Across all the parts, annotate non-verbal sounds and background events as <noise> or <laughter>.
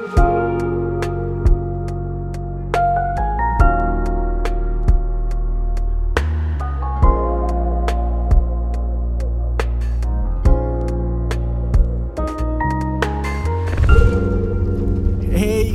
Hey,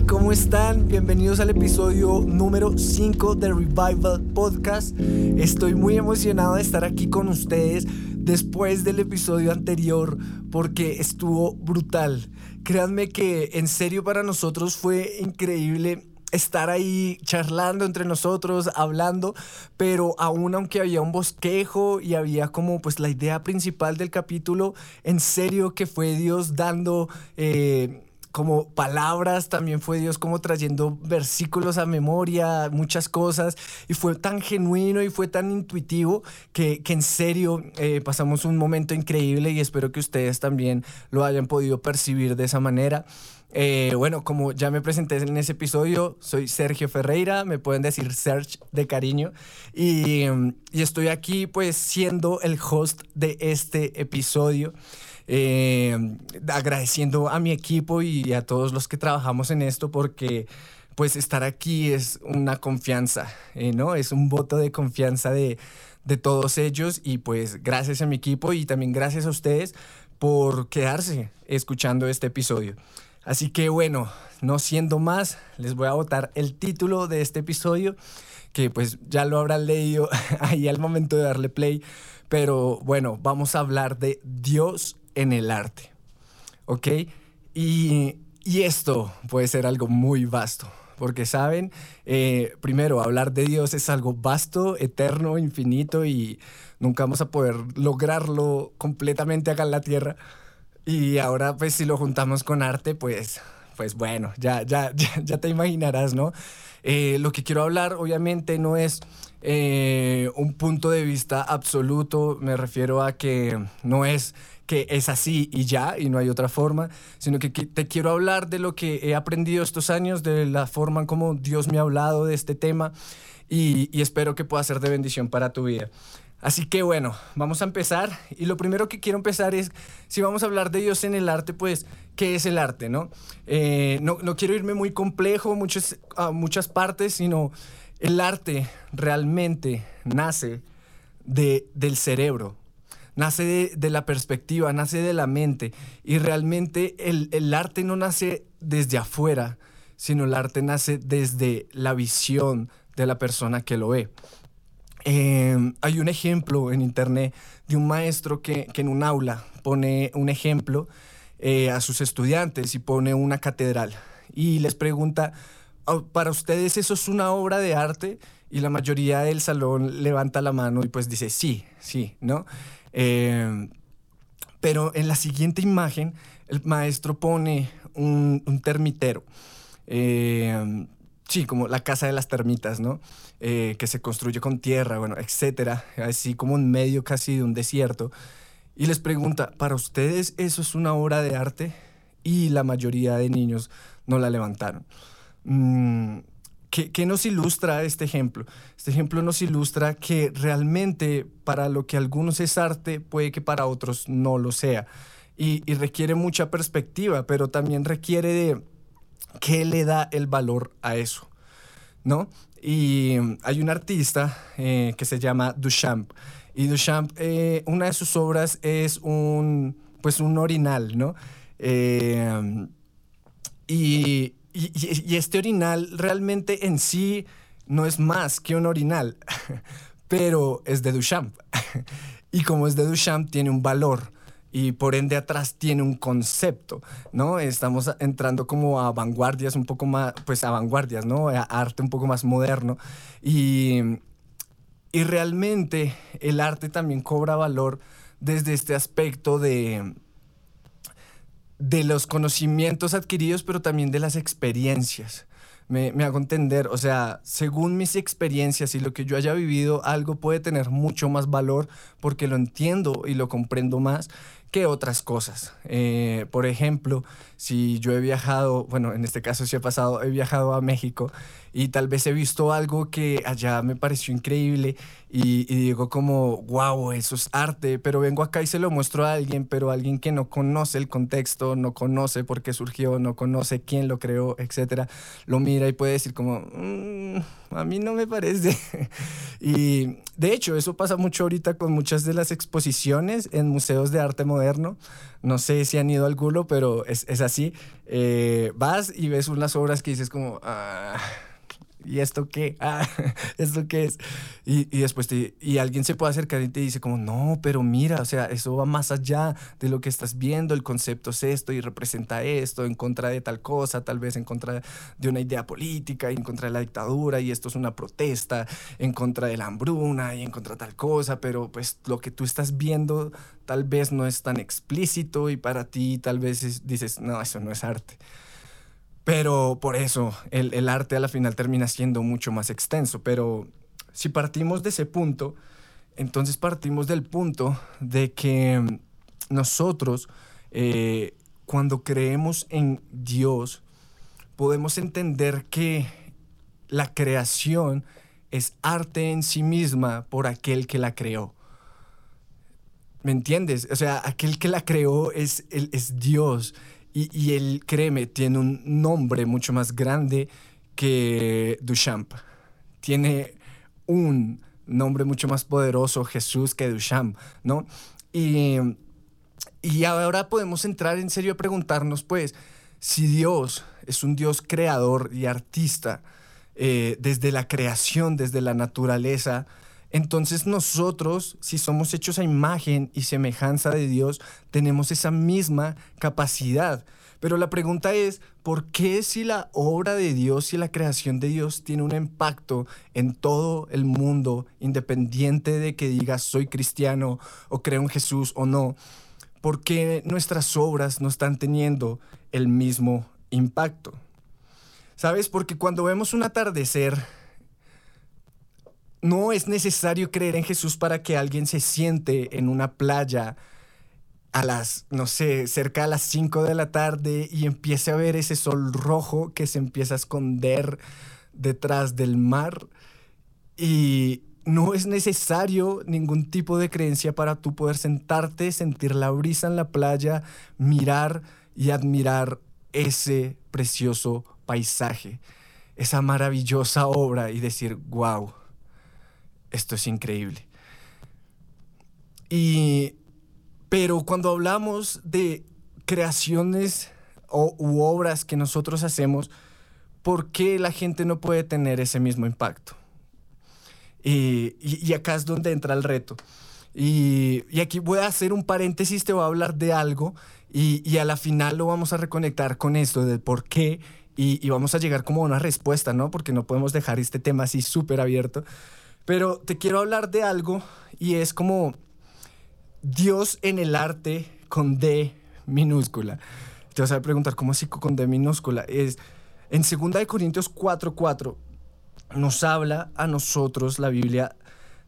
¿cómo están? Bienvenidos al episodio número 5 de Revival Podcast. Estoy muy emocionado de estar aquí con ustedes después del episodio anterior porque estuvo brutal. Créanme que en serio para nosotros fue increíble estar ahí charlando entre nosotros, hablando, pero aún aunque había un bosquejo y había como pues la idea principal del capítulo, en serio que fue Dios dando... Eh, como palabras, también fue Dios como trayendo versículos a memoria, muchas cosas, y fue tan genuino y fue tan intuitivo que, que en serio eh, pasamos un momento increíble y espero que ustedes también lo hayan podido percibir de esa manera. Eh, bueno, como ya me presenté en ese episodio, soy Sergio Ferreira, me pueden decir Serge de cariño, y, y estoy aquí pues siendo el host de este episodio. Eh, agradeciendo a mi equipo y a todos los que trabajamos en esto porque pues estar aquí es una confianza, eh, ¿no? Es un voto de confianza de, de todos ellos y pues gracias a mi equipo y también gracias a ustedes por quedarse escuchando este episodio. Así que bueno, no siendo más, les voy a votar el título de este episodio, que pues ya lo habrán leído <laughs> ahí al momento de darle play, pero bueno, vamos a hablar de Dios en el arte. ¿Ok? Y, esto puede ser algo muy vasto. Porque, ¿saben? Eh, primero, hablar de Dios es algo vasto, eterno, infinito y nunca vamos a poder lograrlo completamente acá en la tierra. Y ahora, pues, si lo juntamos con arte, pues, pues bueno, ya, ya, <laughs> ya, te imaginarás, ¿no? Eh, lo que quiero hablar, obviamente, no es eh, un punto de vista absoluto, me refiero a que no es que es así y ya, y no hay otra forma, sino que te quiero hablar de lo que he aprendido estos años, de la forma en como Dios me ha hablado de este tema, y, espero que pueda ser de bendición para tu vida. Así que bueno, vamos a empezar. Y lo primero que quiero empezar es, si vamos a hablar de Dios en el arte, pues, ¿qué es el arte? No, eh, no, quiero irme muy complejo muchas, a muchas partes, sino el arte realmente nace de, del cerebro, nace de, la perspectiva, nace de la mente. Y realmente el, arte no nace desde afuera, sino el arte nace desde la visión de la persona que lo ve. Em, hay un ejemplo en internet de un maestro que, en un aula pone un ejemplo eh, a sus estudiantes y pone una catedral y les pregunta, ¿para ustedes eso es una obra de arte? Y la mayoría del salón levanta la mano y pues dice, sí, sí, ¿no? Eh, pero en la siguiente imagen, el maestro pone un, termitero. Eh, sí, como la casa de las termitas, ¿no? Eh, que se construye con tierra, bueno, etcétera, así como en medio casi de un desierto. Y les pregunta, ¿para ustedes eso es una obra de arte? Y la mayoría de niños no la levantaron. Mm, ¿Qué, nos ilustra este ejemplo? Este ejemplo nos ilustra que realmente para lo que algunos es arte, puede que para otros no lo sea. Y, requiere mucha perspectiva, pero también requiere de qué le da el valor a eso, ¿no? Y hay un artista eh, que se llama Duchamp. Y Duchamp, eh, una de sus obras es un, pues un orinal, ¿no? Eh, y y, este orinal realmente en sí no es más que un orinal, <laughs> pero es de Duchamp. <laughs> y como es de Duchamp, tiene un valor y por ende atrás tiene un concepto, ¿no? Estamos entrando como a vanguardias un poco más, pues a vanguardias, ¿no? A arte un poco más moderno. Y, y realmente el arte también cobra valor desde este aspecto de, de los conocimientos adquiridos, pero también de las experiencias. Me, me, hago entender, o sea, según mis experiencias y lo que yo haya vivido, algo puede tener mucho más valor porque lo entiendo y lo comprendo más que otras cosas. Eh, por ejemplo, si yo he viajado, bueno, en este caso sí he pasado, he viajado a México y tal vez he visto algo que allá me pareció increíble y, digo como, wow, eso es arte, pero vengo acá y se lo muestro a alguien, pero alguien que no conoce el contexto, no conoce por qué surgió, no conoce quién lo creó, etcétera, lo mira y puede decir como, mm, a mí no me parece. <laughs> y de hecho, eso pasa mucho ahorita con muchas de las exposiciones en museos de arte moderno. No sé si han ido al gulo, pero es, es así. Eh, vas y ves unas obras que dices como... Ah, ¿y esto qué? Ah, <laughs> ¿esto qué es? Y, y después te, y alguien se puede acercar y te dice como, no, pero mira, o sea, eso va más allá de lo que estás viendo, el concepto es esto y representa esto, en contra de tal cosa, tal vez en contra de una idea política, en contra de la dictadura, y esto es una protesta en contra de la hambruna y en contra de tal cosa, pero pues lo que tú estás viendo tal vez no es tan explícito y para ti tal vez dices, no, eso no es arte. Pero por eso el, arte a la final termina siendo mucho más extenso. Pero si partimos de ese punto, entonces partimos del punto de que nosotros, eh, cuando creemos en Dios, podemos entender que la creación es arte en sí misma por aquel que la creó. ¿Me entiendes? O sea, aquel que la creó es, es Dios y, él, créeme, tiene un nombre mucho más grande que Duchamp. Tiene un nombre mucho más poderoso, Jesús, que Duchamp, ¿no? Y, y ahora podemos entrar en serio a preguntarnos, pues, si Dios es un Dios creador y artista, eh, desde la creación, desde la naturaleza, entonces nosotros, si somos hechos a imagen y semejanza de Dios, tenemos esa misma capacidad. Pero la pregunta es, ¿por qué si la obra de Dios y la creación de Dios tiene un impacto en todo el mundo, independiente de que digas soy cristiano o creo en Jesús o no? ¿Por qué nuestras obras no están teniendo el mismo impacto? ¿Sabes? Porque cuando vemos un atardecer, no es necesario creer en Jesús para que alguien se siente en una playa a las, no sé, cerca a las 5 de la tarde y empiece a ver ese sol rojo que se empieza a esconder detrás del mar. Y no es necesario ningún tipo de creencia para tú poder sentarte, sentir la brisa en la playa, mirar y admirar ese precioso paisaje, esa maravillosa obra y decir, wow esto es increíble. Y, pero cuando hablamos de creaciones o, u obras que nosotros hacemos, ¿por qué la gente no puede tener ese mismo impacto? Y, acá es donde entra el reto. Y, aquí voy a hacer un paréntesis, te voy a hablar de algo y, a la final lo vamos a reconectar con esto de por qué y, vamos a llegar como a una respuesta, ¿no? Porque no podemos dejar este tema así súper abierto. Pero te quiero hablar de algo y es como Dios en el arte con D minúscula. Te vas a preguntar, ¿cómo así con D minúscula? Es, en 2 Corintios 4:4 4, nos habla a nosotros la Biblia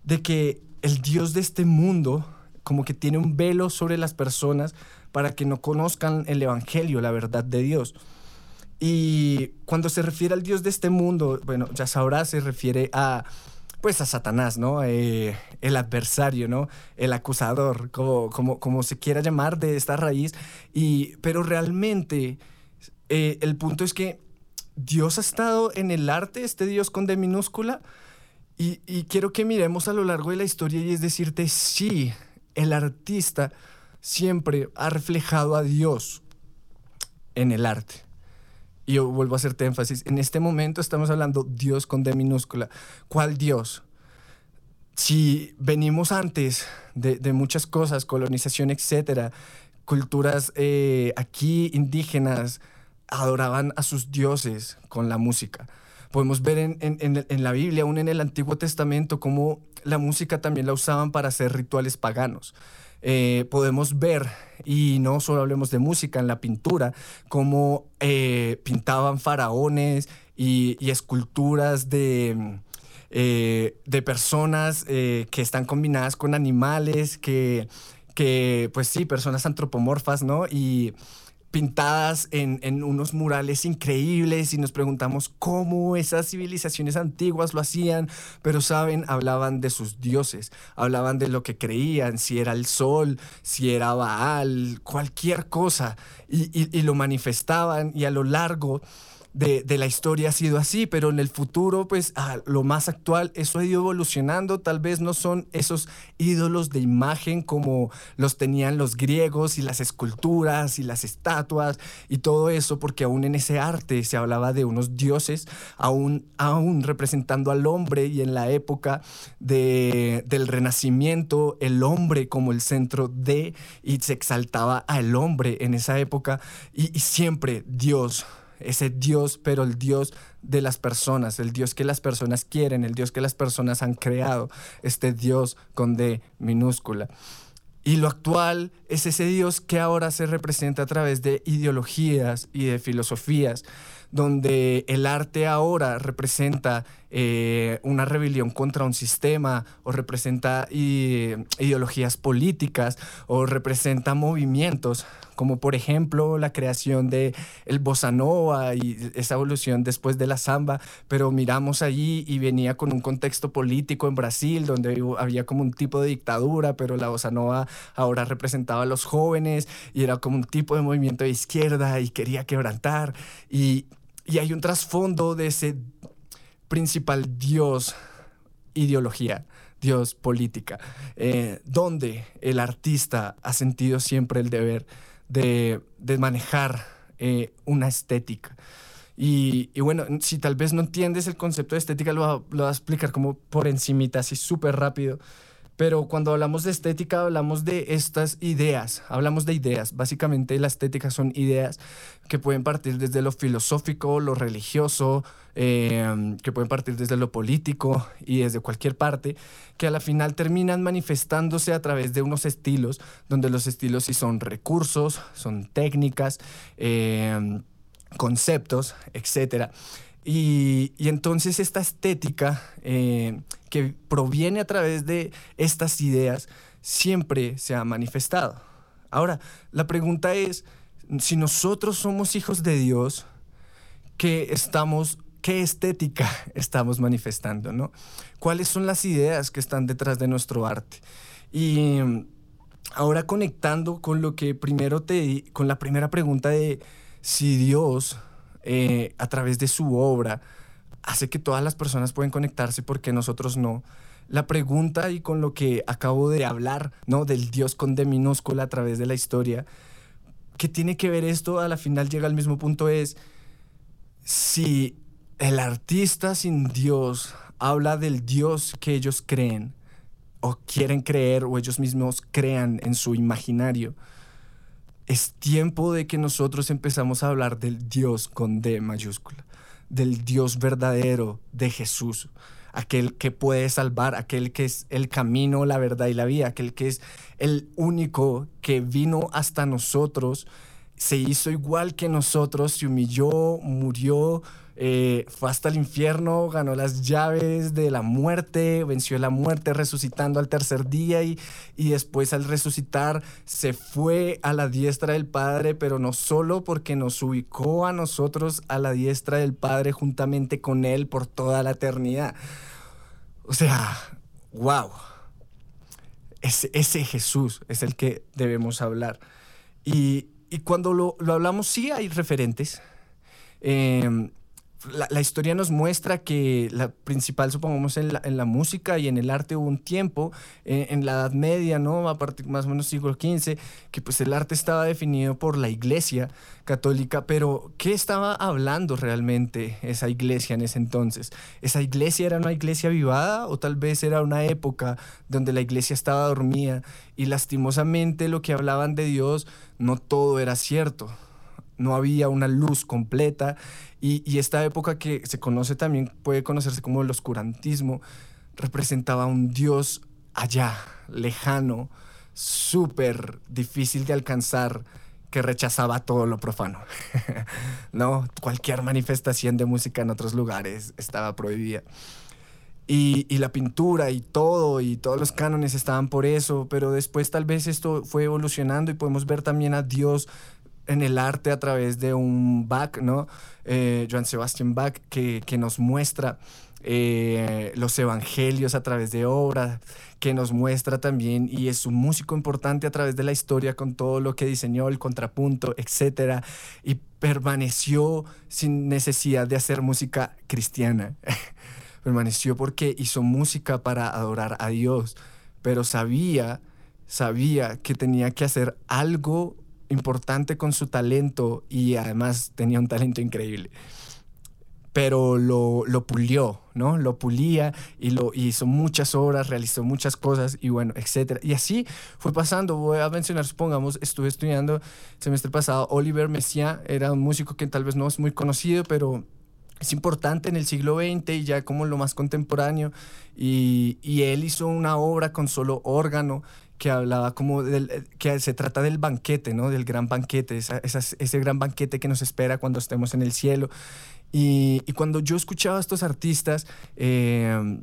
de que el Dios de este mundo como que tiene un velo sobre las personas para que no conozcan el Evangelio, la verdad de Dios. Y cuando se refiere al Dios de este mundo, bueno, ya sabrás, se refiere a pues a Satanás, ¿no? Eh, el adversario, ¿no? El acusador, como, como, como se quiera llamar de esta raíz. Y, pero realmente eh, el punto es que Dios ha estado en el arte, este Dios con D minúscula, y, y quiero que miremos a lo largo de la historia y es decirte, sí, el artista siempre ha reflejado a Dios en el arte. Y yo vuelvo a hacerte énfasis, en este momento estamos hablando Dios con D minúscula. ¿Cuál Dios? Si venimos antes de, de muchas cosas, colonización, etcétera, culturas eh, aquí indígenas adoraban a sus dioses con la música. Podemos ver en, en, en, la Biblia, aún en el Antiguo Testamento, cómo la música también la usaban para hacer rituales paganos. Eh, podemos ver, y no solo hablemos de música, en la pintura, cómo eh, pintaban faraones y, esculturas de, eh, de personas que están combinadas con animales, que, que, pues sí, personas antropomorfas, ¿no? Y pintadas en, unos murales increíbles y nos preguntamos cómo esas civilizaciones antiguas lo hacían, pero saben, hablaban de sus dioses, hablaban de lo que creían, si era el sol, si era Baal, cualquier cosa, y lo manifestaban y a lo largo de, la historia ha sido así, pero en el futuro, pues a lo más actual, eso ha ido evolucionando. Tal vez no son esos ídolos de imagen como los tenían los griegos y las esculturas y las estatuas y todo eso, porque aún en ese arte se hablaba de unos dioses, aún, aún representando al hombre y en la época de, del renacimiento, el hombre como el centro de, y se exaltaba al hombre en esa época y, y siempre Dios ese Dios, pero el Dios de las personas, el Dios que las personas quieren, el Dios que las personas han creado, este Dios con D minúscula. Y lo actual es ese Dios que ahora se representa a través de ideologías y de filosofías, donde el arte ahora representa eh, una rebelión contra un sistema o representa ideologías políticas o representa movimientos como por ejemplo la creación de el bossa nova y esa evolución después de la samba, pero miramos allí y venía con un contexto político en Brasil donde había como un tipo de dictadura, pero la bossa nova ahora representaba a los jóvenes y era como un tipo de movimiento de izquierda y quería quebrantar. Y y hay un trasfondo de ese principal Dios ideología, Dios política, eh, donde el artista ha sentido siempre el deber de, manejar eh, una estética. Y, bueno, si tal vez no entiendes el concepto de estética, lo, lo voy a explicar como por encimita, así súper rápido. Pero cuando hablamos de estética, hablamos de estas ideas, hablamos de ideas. Básicamente la estética son ideas que pueden partir desde lo filosófico, lo religioso, em, que pueden partir desde lo político y desde cualquier parte, que a la final terminan manifestándose a través de unos estilos, donde los estilos sí son recursos, son técnicas, em, conceptos, etcétera. Y, entonces esta estética eh, que proviene a través de estas ideas siempre se ha manifestado. Ahora, la pregunta es, si nosotros somos hijos de Dios, ¿qué estamos qué estética <laughs> estamos manifestando, ¿no? ¿Cuáles son las ideas que están detrás de nuestro arte? Y ahora conectando con lo que primero te con la primera pregunta de si Dios eh, a través de su obra, hace que todas las personas pueden conectarse porque nosotros no. La pregunta y con lo que acabo de hablar, ¿no? Del Dios con D minúscula a través de la historia, ¿qué tiene que ver esto? A la final llega al mismo punto es, si el artista sin Dios habla del Dios que ellos creen, o quieren creer, o ellos mismos crean en su imaginario, es tiempo de que nosotros empezamos a hablar del Dios con D mayúscula, del Dios verdadero de Jesús, aquel que puede salvar, aquel que es el camino, la verdad y la vida, aquel que es el único que vino hasta nosotros, se hizo igual que nosotros, se humilló, murió, eh, fue hasta el infierno, ganó las llaves de la muerte, venció la muerte resucitando al tercer día y, y después al resucitar se fue a la diestra del Padre, pero no solo porque nos ubicó a nosotros a la diestra del Padre juntamente con Él por toda la eternidad. O sea, wow. Ese, ese Jesús es el que debemos hablar. Y, y cuando lo, lo, hablamos, sí hay referentes. Eh, la, historia nos muestra que la principal, supongamos, en la, en la música y en el arte hubo un tiempo, eh, en la Edad Media, ¿no? A partir más o menos siglo XV, que pues el arte estaba definido por la iglesia católica, pero ¿qué estaba hablando realmente esa iglesia en ese entonces? ¿Esa iglesia era una iglesia vivada o tal vez era una época donde la iglesia estaba dormida y lastimosamente lo que hablaban de Dios no todo era cierto? no había una luz completa y, esta época que se conoce también, puede conocerse como el oscurantismo, representaba un Dios allá, lejano, súper difícil de alcanzar que rechazaba todo lo profano. <laughs> no, cualquier manifestación de música en otros lugares estaba prohibida. Y, y, la pintura y todo, y todos los cánones estaban por eso, pero después tal vez esto fue evolucionando y podemos ver también a Dios en el arte a través de un Bach, ¿no? Eh, Joan Sebastian Bach, que, que nos muestra eh, los evangelios a través de obras, que nos muestra también, y es un músico importante a través de la historia con todo lo que diseñó, el contrapunto, etc. Y permaneció sin necesidad de hacer música cristiana. <laughs> permaneció porque hizo música para adorar a Dios, pero sabía, sabía que tenía que hacer algo importante con su talento y además tenía un talento increíble. Pero lo, lo pulió, ¿no? Lo pulía y lo hizo muchas obras, realizó muchas cosas y bueno, etcétera. Y así fue pasando. Voy a mencionar, supongamos, estuve estudiando semestre pasado, Oliver Messiaen era un músico que tal vez no es muy conocido, pero es importante en el siglo XX y ya como lo más contemporáneo. Y, y, él hizo una obra con solo órgano que hablaba como del, que se trata del banquete, ¿no? Del gran banquete, esa, ese gran banquete que nos espera cuando estemos en el cielo. Y, y cuando yo escuchaba a estos artistas, eh,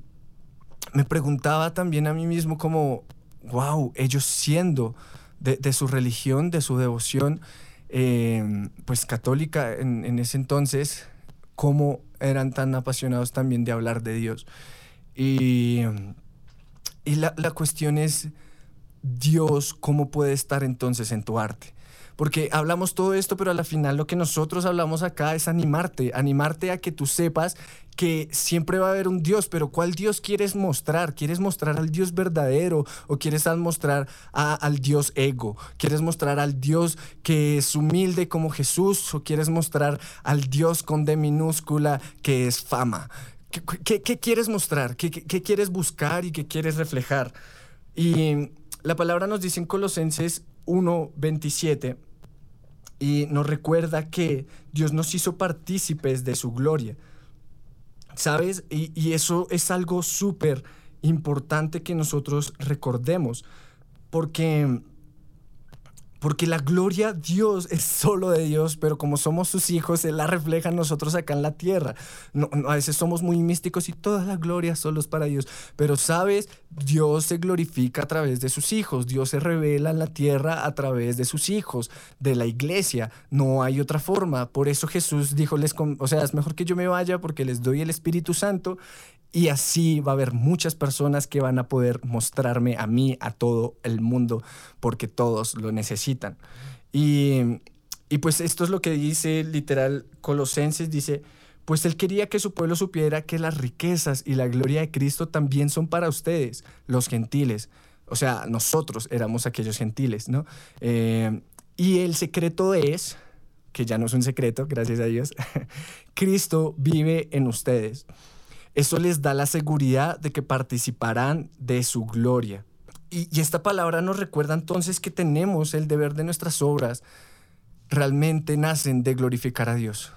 me preguntaba también a mí mismo como, wow, ellos siendo de, de su religión, de su devoción, eh, pues católica en, en ese entonces, cómo eran tan apasionados también de hablar de Dios. Y, y la, la, cuestión es, Dios, ¿cómo puede estar entonces en tu arte? Porque hablamos todo esto, pero al final lo que nosotros hablamos acá es animarte, animarte a que tú sepas que siempre va a haber un Dios, pero ¿cuál Dios quieres mostrar? ¿Quieres mostrar al Dios verdadero o quieres mostrar a, al Dios ego? ¿Quieres mostrar al Dios que es humilde como Jesús o quieres mostrar al Dios con D minúscula que es fama? ¿Qué, quieres mostrar? ¿Qué, ¿Qué, quieres buscar y qué quieres reflejar? Y la palabra nos dice en Colosenses 1:27 y nos recuerda que Dios nos hizo partícipes de su gloria. ¿Sabes? Y, y eso es algo súper importante que nosotros recordemos, porque porque la gloria Dios es solo de Dios, pero como somos sus hijos, Él la refleja en nosotros acá en la tierra. No, no, a veces somos muy místicos y toda la gloria solo es para Dios. Pero sabes, Dios se glorifica a través de sus hijos. Dios se revela en la tierra a través de sus hijos, de la iglesia. No hay otra forma. Por eso Jesús dijo, o sea, es mejor que yo me vaya porque les doy el Espíritu Santo y así va a haber muchas personas que van a poder mostrarme a mí, a todo el mundo, porque todos lo necesitan. Y, y pues esto es lo que dice literal Colosenses, dice, pues él quería que su pueblo supiera que las riquezas y la gloria de Cristo también son para ustedes, los gentiles. O sea, nosotros éramos aquellos gentiles, ¿no? Eh, y el secreto es, que ya no es un secreto, gracias a Dios, <laughs> Cristo vive en ustedes. Eso les da la seguridad de que participarán de su gloria. Y, esta palabra nos recuerda entonces que tenemos el deber de nuestras obras realmente nacen de glorificar a Dios.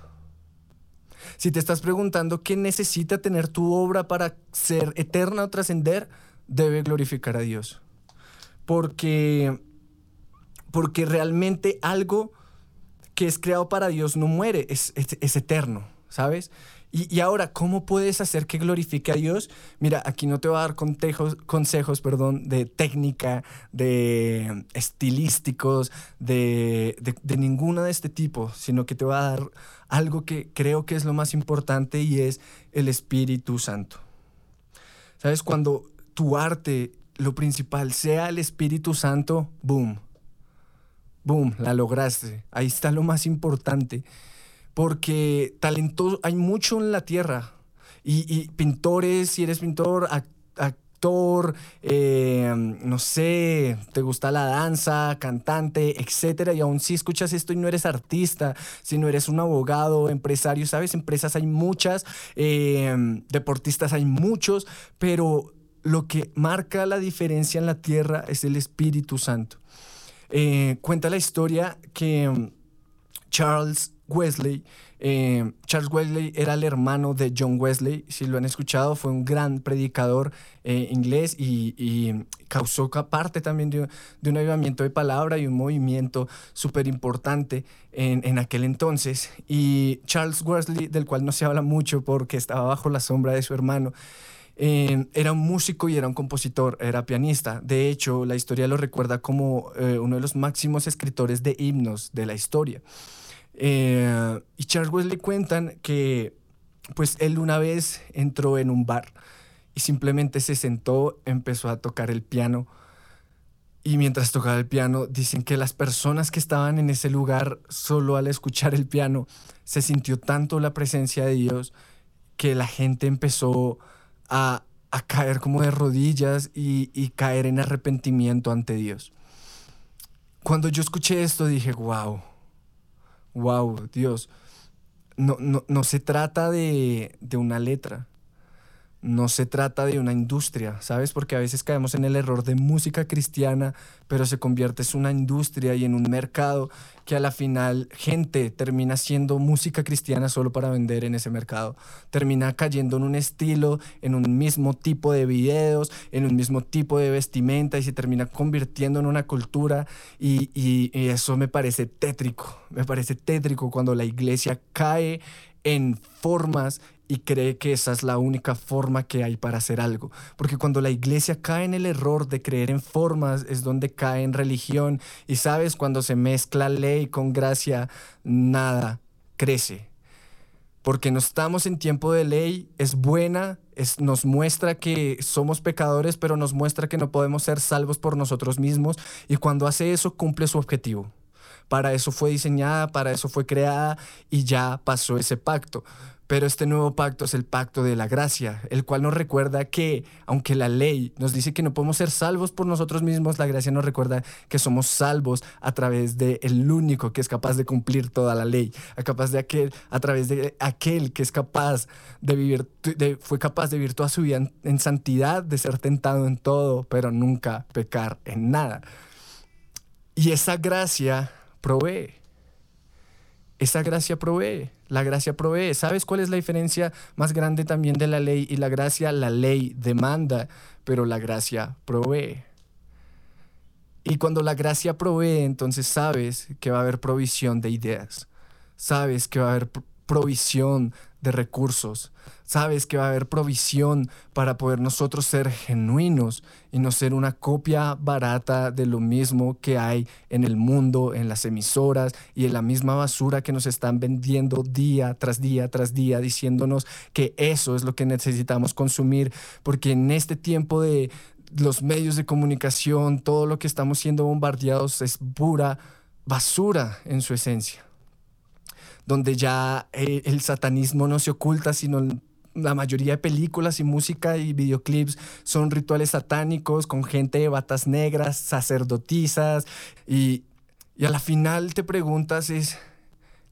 Si te estás preguntando qué necesita tener tu obra para ser eterna o trascender, debe glorificar a Dios. Porque, porque realmente algo que es creado para Dios no muere, es, es eterno, ¿sabes? Y, ahora, ¿cómo puedes hacer que glorifique a Dios? Mira, aquí no te voy a dar consejos, consejos perdón, de técnica, de estilísticos, de, de, de ninguna de este tipo, sino que te voy a dar algo que creo que es lo más importante y es el Espíritu Santo. ¿Sabes? Cuando tu arte, lo principal, sea el Espíritu Santo, boom, boom, la lograste. Ahí está lo más importante porque talento hay mucho en la tierra. Y, pintores, si eres pintor, actor, eh, no sé, te gusta la danza, cantante, etcétera, y aún si escuchas esto y no eres artista, si no eres un abogado, empresario, ¿sabes? Empresas hay muchas, eh, deportistas hay muchos, pero lo que marca la diferencia en la tierra es el Espíritu Santo. Eh, cuenta la historia que Charles Wesley. Eh, Charles Wesley era el hermano de John Wesley, si lo han escuchado, fue un gran predicador eh, inglés y, causó parte también de, un avivamiento de palabra y un movimiento súper importante en, aquel entonces. Y Charles Wesley, del cual no se habla mucho porque estaba bajo la sombra de su hermano, eh, era un músico y era un compositor, era pianista. De hecho, la historia lo recuerda como uno de los máximos escritores de himnos de la historia. Eh, y Charles Wesley cuentan que pues él una vez entró en un bar y simplemente se sentó, empezó a tocar el piano. Y mientras tocaba el piano, dicen que las personas que estaban en ese lugar, solo al escuchar el piano, se sintió tanto la presencia de Dios que la gente empezó a, caer como de rodillas y, y caer en arrepentimiento ante Dios. Cuando yo escuché esto dije, wow, wow, Dios, no, no, no se trata de, de una letra, no se trata de una industria, ¿sabes? Porque a veces caemos en el error de música cristiana, pero se convierte en una industria y en un mercado que a la final gente termina haciendo música cristiana solo para vender en ese mercado. Termina cayendo en un estilo, en un mismo tipo de videos, en un mismo tipo de vestimenta y se termina convirtiendo en una cultura y, y eso me parece tétrico, me parece tétrico cuando la iglesia cae en formas y cree que esa es la única forma que hay para hacer algo. Porque cuando la iglesia cae en el error de creer en formas es donde cae en religión y sabes, cuando se mezcla ley con gracia, nada crece. Porque no estamos en tiempo de ley, es buena, es, nos muestra que somos pecadores, pero nos muestra que no podemos ser salvos por nosotros mismos y cuando hace eso cumple su objetivo. Para eso fue diseñada, para eso fue creada y ya pasó ese pacto. Pero este nuevo pacto es el pacto de la gracia, el cual nos recuerda que, aunque la ley nos dice que no podemos ser salvos por nosotros mismos, la gracia nos recuerda que somos salvos a través de el único que es capaz de cumplir toda la ley, a, capaz de aquel, a través de aquel que es capaz de vivir, fue capaz de vivir toda su vida en santidad, de ser tentado en todo, pero nunca pecar en nada. Y esa gracia provee. Esa gracia provee, la gracia provee. ¿Sabes cuál es la diferencia más grande también de la ley y la gracia? La ley demanda, pero la gracia provee. Y cuando la gracia provee, entonces sabes que va a haber provisión de ideas, sabes que va a haber provisión de recursos. Sabes que va a haber provisión para poder nosotros ser genuinos y no ser una copia barata de lo mismo que hay en el mundo, en las emisoras y en la misma basura que nos están vendiendo día tras día tras día, diciéndonos que eso es lo que necesitamos consumir, porque en este tiempo de los medios de comunicación, todo lo que estamos siendo bombardeados es pura basura en su esencia donde ya eh, el satanismo no se oculta, sino la mayoría de películas y música y videoclips son rituales satánicos con gente de batas negras, sacerdotisas y, y a la final te preguntas es,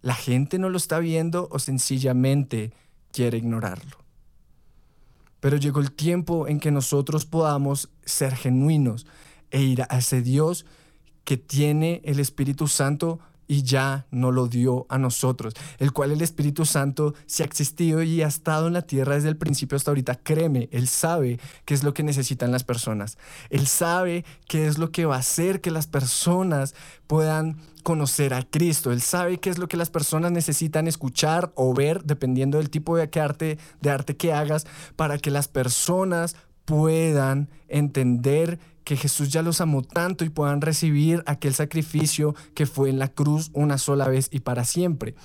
¿la gente no lo está viendo o sencillamente quiere ignorarlo? Pero llegó el tiempo en que nosotros podamos ser genuinos e ir a ese Dios que tiene el Espíritu Santo y ya no lo dio a nosotros, el cual el Espíritu Santo, si ha existido y ha estado en la tierra desde el principio hasta ahorita, créeme, Él sabe qué es lo que necesitan las personas. Él sabe qué es lo que va a hacer que las personas puedan conocer a Cristo. Él sabe qué es lo que las personas necesitan escuchar o ver, dependiendo del tipo de arte, de arte que hagas, para que las personas puedan entender que Jesús ya los amó tanto y puedan recibir aquel sacrificio que fue en la cruz una sola vez y para siempre.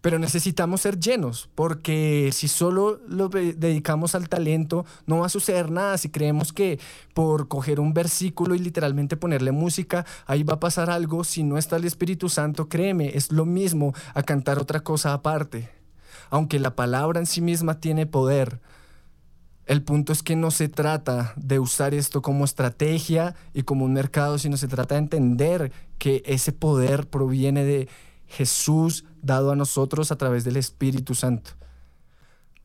Pero necesitamos ser llenos, porque si solo lo dedicamos al talento, no va a suceder nada. Si creemos que por coger un versículo y literalmente ponerle música, ahí va a pasar algo, si no está el Espíritu Santo, créeme, es lo mismo a cantar otra cosa aparte. Aunque la palabra en sí misma tiene poder, el punto es que no se trata de usar esto como estrategia y como un mercado, sino se trata de entender que ese poder proviene de Jesús dado a nosotros a través del Espíritu Santo.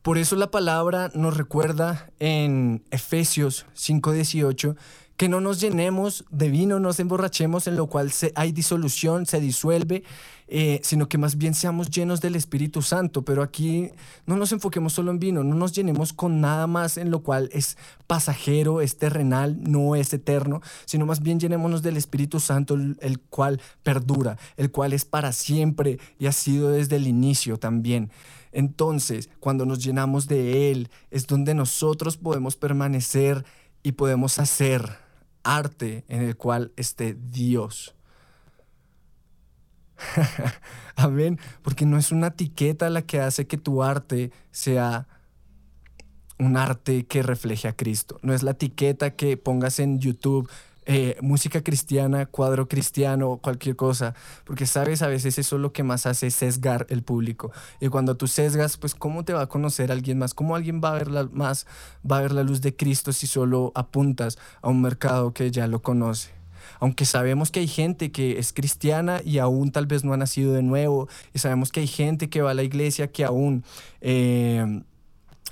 Por eso la palabra nos recuerda en Efesios 5:18 Que no nos llenemos de vino, nos emborrachemos en lo cual hay disolución, se disuelve, eh, sino que más bien seamos llenos del Espíritu Santo. Pero aquí no nos enfoquemos solo en vino, no nos llenemos con nada más en lo cual es pasajero, es terrenal, no es eterno, sino más bien llenémonos del Espíritu Santo, el cual perdura, el cual es para siempre y ha sido desde el inicio también. Entonces, cuando nos llenamos de Él, es donde nosotros podemos permanecer y podemos hacer arte en el cual esté Dios. <laughs> Amén. Porque no es una etiqueta la que hace que tu arte sea un arte que refleje a Cristo. No es la etiqueta que pongas en YouTube eh, música cristiana, cuadro cristiano, cualquier cosa, porque sabes, a veces eso es lo que más hace sesgar el público. Y cuando tú sesgas, pues ¿cómo te va a conocer alguien más? ¿Cómo alguien va a ver la, más, va a ver la luz de Cristo si solo apuntas a un mercado que ya lo conoce? aunque sabemos que hay gente que es cristiana y aún tal vez no ha nacido de nuevo, y sabemos que hay gente que va a la iglesia que aún... Eh,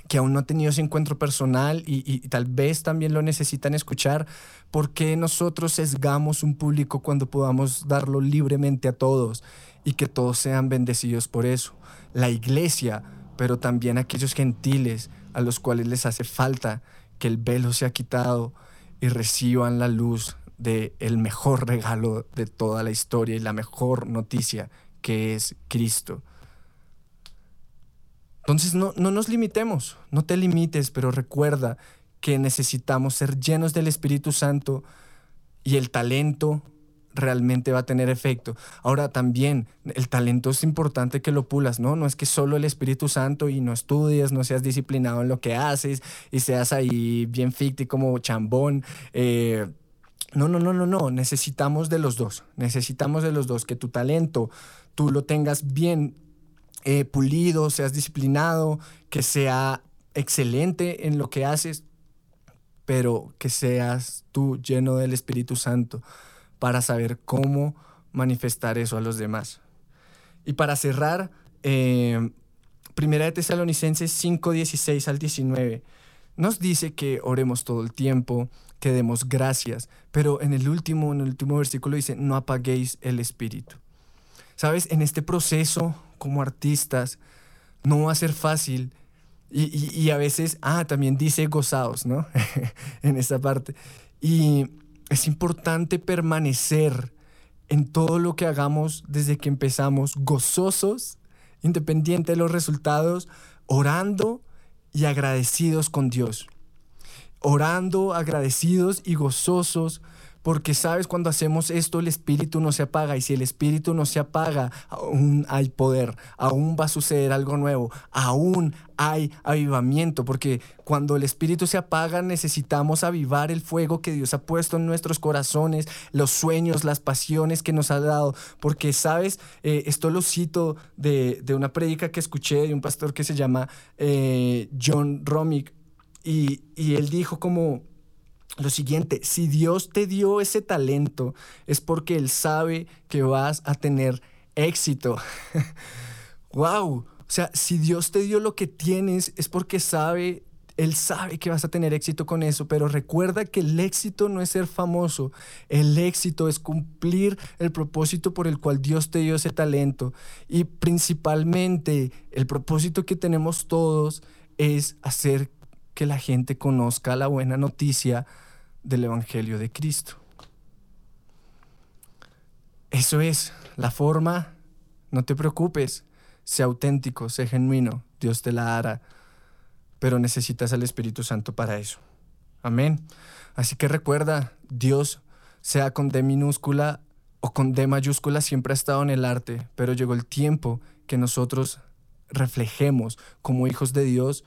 que aún no ha tenido ese encuentro personal y, tal vez también lo necesitan escuchar, ¿por qué nosotros sesgamos un público cuando podamos darlo libremente a todos y que todos sean bendecidos por eso? La iglesia, pero también aquellos gentiles a los cuales les hace falta que el velo sea quitado y reciban la luz de el mejor regalo de toda la historia y la mejor noticia que es Cristo. Entonces no, no nos limitemos, no te limites, pero recuerda que necesitamos ser llenos del Espíritu Santo y el talento realmente va a tener efecto. Ahora también el talento es importante que lo pulas, ¿no? No es que solo el Espíritu Santo y no estudies, no seas disciplinado en lo que haces y seas ahí bien ficti como chambón. Eh, no, no, no, no, no. Necesitamos de los dos. Necesitamos de los dos. Que tu talento tú lo tengas bien eh, pulido, seas disciplinado, que sea excelente en lo que haces, pero que seas tú lleno del Espíritu Santo para saber cómo manifestar eso a los demás. Y para cerrar, eh, Primera de Tesalonicenses 5, 16 al 19 nos dice que oremos todo el tiempo, que demos gracias, pero en el último, en el último versículo dice, no apaguéis el espíritu. Sabes, en este proceso como artistas no va a ser fácil y, a veces, ah, también dice gozados, ¿no? <laughs> en esta parte. Y es importante permanecer en todo lo que hagamos desde que empezamos, gozosos, independiente de los resultados, orando y agradecidos con Dios. Orando, agradecidos y gozosos porque sabes, cuando hacemos esto el espíritu no se apaga y si el espíritu no se apaga, aún hay poder, aún va a suceder algo nuevo, aún hay avivamiento, porque cuando el espíritu se apaga necesitamos avivar el fuego que Dios ha puesto en nuestros corazones, los sueños, las pasiones que nos ha dado, porque sabes, eh, esto lo cito de, una prédica que escuché de un pastor que se llama eh, John Romick y, y él dijo como lo siguiente, si Dios te dio ese talento es porque Él sabe que vas a tener éxito. <laughs> ¡Wow! O sea, si Dios te dio lo que tienes es porque sabe, Él sabe que vas a tener éxito con eso, pero recuerda que el éxito no es ser famoso, el éxito es cumplir el propósito por el cual Dios te dio ese talento. Y principalmente el propósito que tenemos todos es hacer que la gente conozca la buena noticia del Evangelio de Cristo. Eso es la forma, no te preocupes, sé auténtico, sé genuino, Dios te la hará, pero necesitas al Espíritu Santo para eso. Amén. Así que recuerda, Dios, sea con D minúscula o con D mayúscula, siempre ha estado en el arte, pero llegó el tiempo que nosotros reflejemos como hijos de Dios,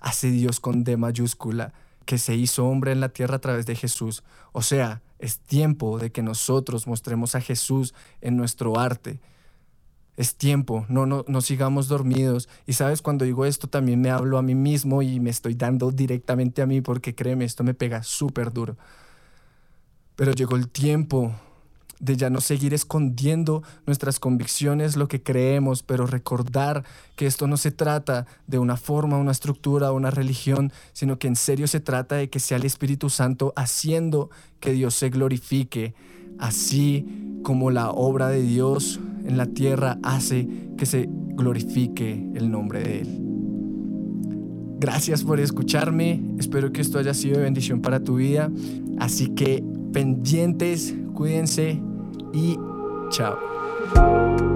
hace Dios con D mayúscula que se hizo hombre en la tierra a través de Jesús. O sea, es tiempo de que nosotros mostremos a Jesús en nuestro arte. Es tiempo, no, no, no sigamos dormidos. Y sabes, cuando digo esto también me hablo a mí mismo y me estoy dando directamente a mí porque créeme, esto me pega súper duro. Pero llegó el tiempo de ya no seguir escondiendo nuestras convicciones, lo que creemos, pero recordar que esto no se trata de una forma, una estructura, una religión, sino que en serio se trata de que sea el Espíritu Santo haciendo que Dios se glorifique, así como la obra de Dios en la tierra hace que se glorifique el nombre de Él. Gracias por escucharme, espero que esto haya sido de bendición para tu vida, así que pendientes, cuídense y chao.